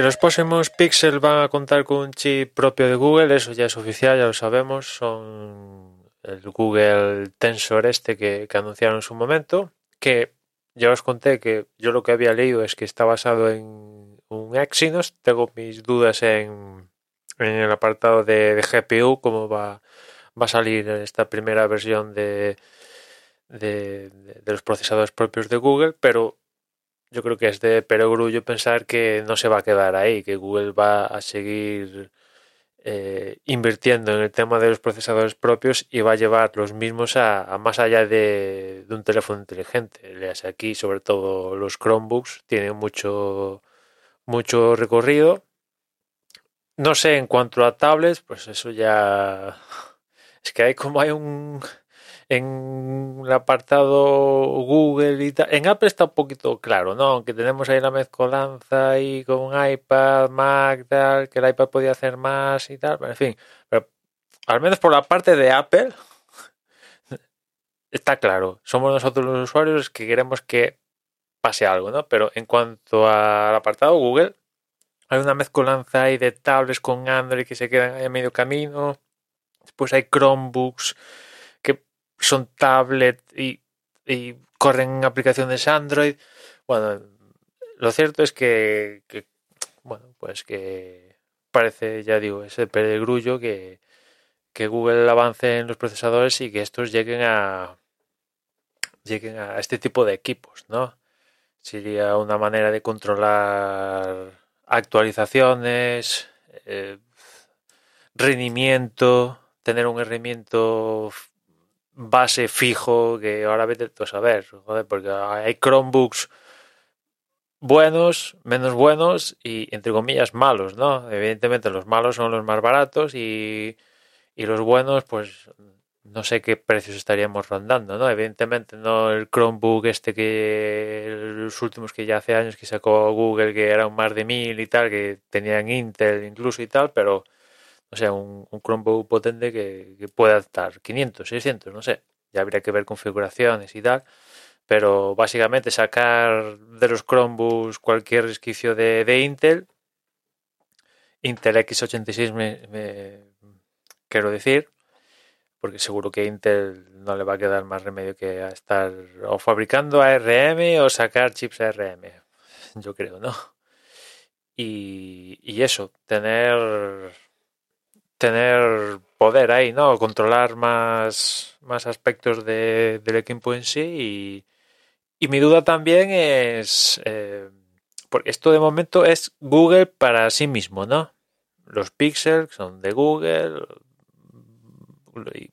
Si los próximos Pixel van a contar con un chip propio de Google, eso ya es oficial, ya lo sabemos. Son el Google Tensor este que, anunciaron en su momento, que ya os conté que yo lo que había leído es que está basado en un Exynos. Tengo mis dudas en, el apartado de, GPU, cómo va, va a salir esta primera versión de, de, los procesadores propios de Google, pero yo creo que es de perogrullo pensar que no se va a quedar ahí, que Google va a seguir eh, invirtiendo en el tema de los procesadores propios y va a llevar los mismos a, más allá de, un teléfono inteligente. Leas aquí, sobre todo los Chromebooks, tienen mucho, mucho recorrido. No sé en cuanto a tablets, pues eso ya. Es que hay como hay un en el apartado Google y tal. En Apple está un poquito claro, ¿no? Aunque tenemos ahí la mezcolanza ahí con iPad, Mac, tal, que el iPad podía hacer más y tal, pero en fin. Pero al menos por la parte de Apple está claro. Somos nosotros los usuarios que queremos que pase algo, ¿no? Pero en cuanto al apartado Google, hay una mezcolanza ahí de tablets con Android que se quedan a medio camino. Después hay Chromebooks son tablet y, corren aplicaciones Android. Bueno, lo cierto es que, bueno, pues que parece, ya digo, ese perogrullo que, que Google avance en los procesadores y que estos lleguen a lleguen a este tipo de equipos, ¿no? Sería una manera de controlar actualizaciones, eh, rendimiento, tener un rendimiento base fijo que ahora vete a saber, joder, porque hay Chromebooks buenos, menos buenos y entre comillas malos, ¿no? Evidentemente los malos son los más baratos y, y los buenos pues no sé qué precios estaríamos rondando, ¿no? Evidentemente no el Chromebook este que los últimos que ya hace años que sacó Google que eran más de mil y tal, que tenían Intel incluso y tal, pero o sea, un, Chromebook potente que, pueda estar 500, 600, no sé. Ya habría que ver configuraciones y tal. Pero básicamente sacar de los Chromebooks cualquier resquicio de, Intel. Intel x86 me, quiero decir. Porque seguro que Intel no le va a quedar más remedio que estar o fabricando ARM o sacar chips ARM. Yo creo, ¿no? Y, y eso, tener tener poder ahí, ¿no? Controlar más, más aspectos del equipo en sí. Y, y, mi duda también es, eh, porque esto de momento es Google para sí mismo, ¿no? Los Pixels son de Google,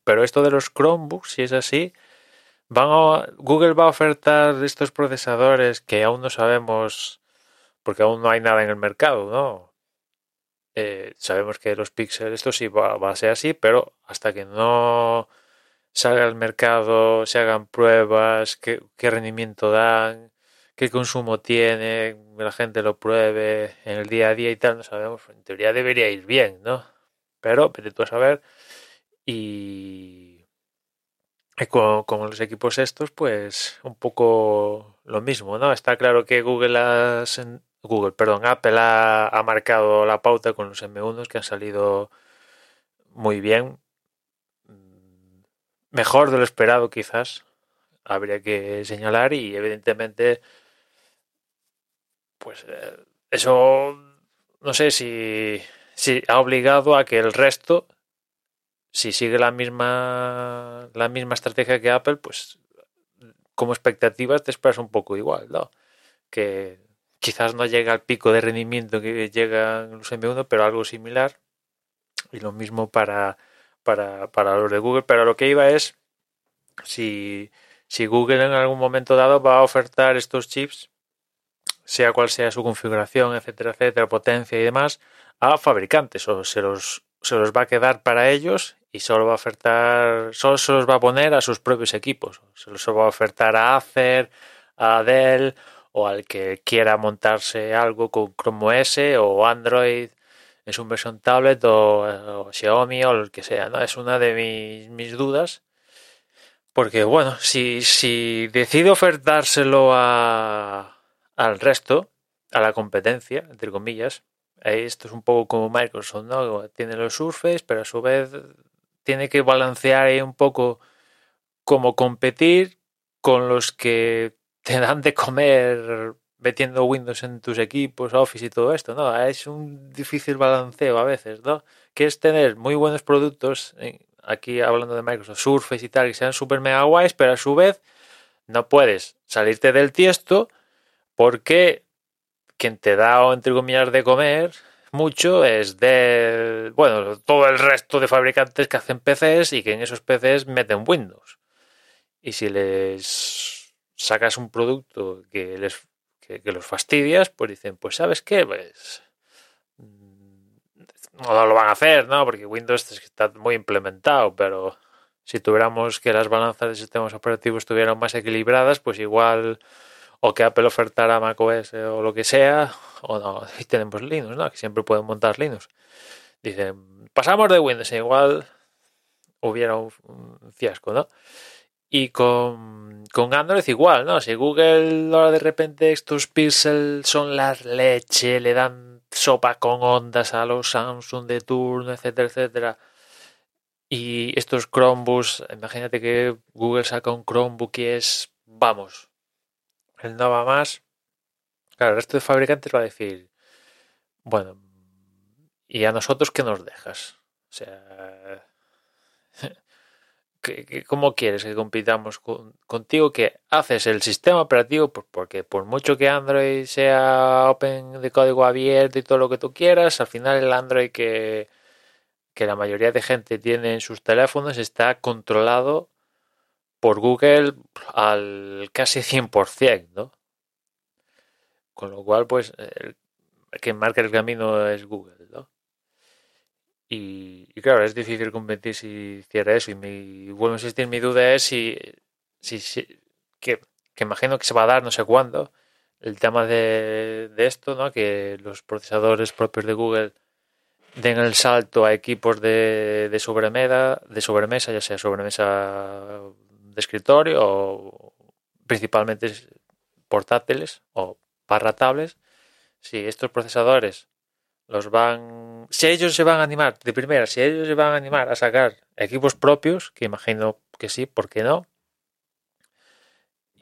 pero esto de los Chromebooks, si es así, van a, Google va a ofertar estos procesadores que aún no sabemos, porque aún no hay nada en el mercado, ¿no? Eh, sabemos que los píxeles, esto sí va, a ser así, pero hasta que no salga al mercado, se hagan pruebas, qué, rendimiento dan, qué consumo tiene, la gente lo pruebe en el día a día y tal, no sabemos. En teoría debería ir bien, ¿no? Pero, pero tú a saber. Y, con, con, los equipos estos, pues un poco lo mismo, ¿no? Está claro que Google ha, Google, perdón, Apple ha, marcado la pauta con los M1 que han salido muy bien. Mm, mejor de lo esperado quizás, habría que señalar y evidentemente pues eh, eso no sé si, si ha obligado a que el resto si sigue la misma la misma estrategia que Apple pues como expectativas te esperas un poco igual ¿no? que quizás no llega al pico de rendimiento que llegan los M1, pero algo similar. Y lo mismo para, para, para los de Google. Pero lo que iba es si, si Google en algún momento dado va a ofertar estos chips, sea cual sea su configuración, etcétera, etcétera, potencia y demás, a fabricantes o se los, se los va a quedar para ellos y solo va a ofertar, solo se los va a poner a sus propios equipos. Se los va a ofertar a Acer, a Dell o al que quiera montarse algo con Chrome OS o Android en su versión tablet o, Xiaomi o lo que sea, ¿no? Es una de mis, mis dudas. Porque bueno, si, si decido ofertárselo a, al resto, a la competencia, entre comillas, Esto es un poco como Microsoft, ¿no? Tiene los Surface, pero a su vez tiene que balancear ahí un poco cómo competir con los que te dan de comer metiendo Windows en tus equipos, Office y todo esto, ¿no? Es un difícil balanceo a veces, ¿no? Que es tener muy buenos productos, aquí hablando de Microsoft, Surface y tal, que sean super mega guays, pero a su vez no puedes salirte del tiesto porque quien te da, o entre comillas, de comer mucho es de, bueno, todo el resto de fabricantes que hacen PCs y que en esos PCs meten Windows. Y si les sacas un producto que les que, los fastidias, pues dicen, pues sabes qué, pues mm, no lo van a hacer, ¿no? Porque Windows está muy implementado, pero si tuviéramos que las balanzas de sistemas operativos estuvieran más equilibradas, pues igual o que Apple ofertara macOS o lo que sea, o no, y tenemos Linux, ¿no? Que siempre pueden montar Linux. Dicen, pasamos de Windows, igual hubiera un, fiasco, ¿no? Y con, con, Android igual, ¿no? Si Google ahora de repente estos pixels son la leche, le dan sopa con ondas a los Samsung de turno, etcétera, etcétera. Y estos Chromebooks, imagínate que Google saca un Chromebook y es, vamos, el no va más. Claro, el resto de fabricantes va a decir, bueno, ¿y a nosotros qué nos dejas? O sea, ¿cómo quieres que compitamos contigo? Que haces el sistema operativo, pues porque por mucho que Android sea open de código abierto y todo lo que tú quieras, al final el Android que, que la mayoría de gente tiene en sus teléfonos está controlado por Google al casi 100%, ¿no? Con lo cual, pues, el que marca el camino es Google, ¿no? Y, claro, es difícil competir si hiciera eso. Y mi, vuelvo a insistir, mi duda es si, si, que, que, imagino que se va a dar no sé cuándo, el tema de, de esto, ¿no? Que los procesadores propios de Google den el salto a equipos de, de sobremesa, de sobremesa, ya sea sobremesa de escritorio o principalmente portátiles o barra tablets, si estos procesadores los van, si ellos se van a animar, de primera, si ellos se van a animar a sacar equipos propios, que imagino que sí, ¿por qué no?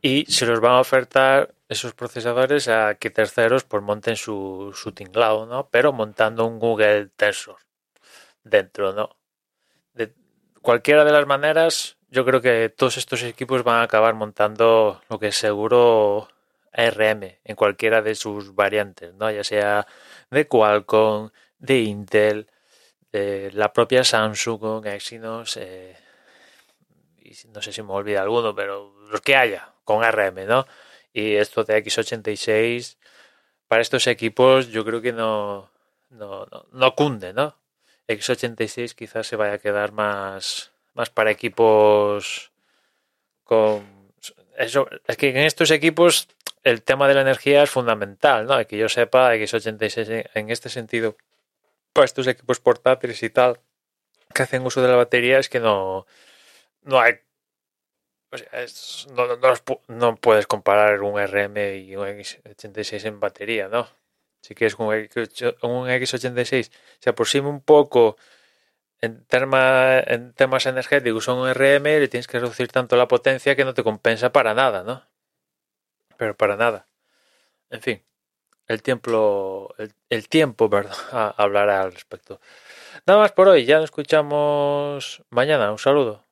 Y se los van a ofertar esos procesadores a que terceros pues monten su, su tinglado, ¿no? Pero montando un Google Tensor dentro, ¿no? De cualquiera de las maneras, yo creo que todos estos equipos van a acabar montando lo que seguro ARM en cualquiera de sus variantes, ¿no? Ya sea de Qualcomm, de Intel, de la propia Samsung con Exynos, eh, y no sé si me olvida alguno, pero los que haya con ARM, ¿no? Y esto de X86 para estos equipos yo creo que no, no, no, no cunde, ¿no? X86 quizás se vaya a quedar más más para equipos con... Eso, es que en estos equipos el tema de la energía es fundamental, ¿no? Que yo sepa, X86 en este sentido, para estos equipos portátiles y tal, que hacen uso de la batería, es que no, no hay... O sea, no, no, puedes comparar un RM y un X86 en batería, ¿no? Si quieres un, un X86 se aproxima un poco en, en temas energéticos son un RM le tienes que reducir tanto la potencia que no te compensa para nada, ¿no? Pero para nada. En fin, el tiempo, el, tiempo, perdón, hablará al respecto. Nada más por hoy, ya nos escuchamos mañana. Un saludo.